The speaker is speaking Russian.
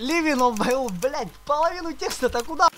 Ливин он блядь, половину текста-то куда?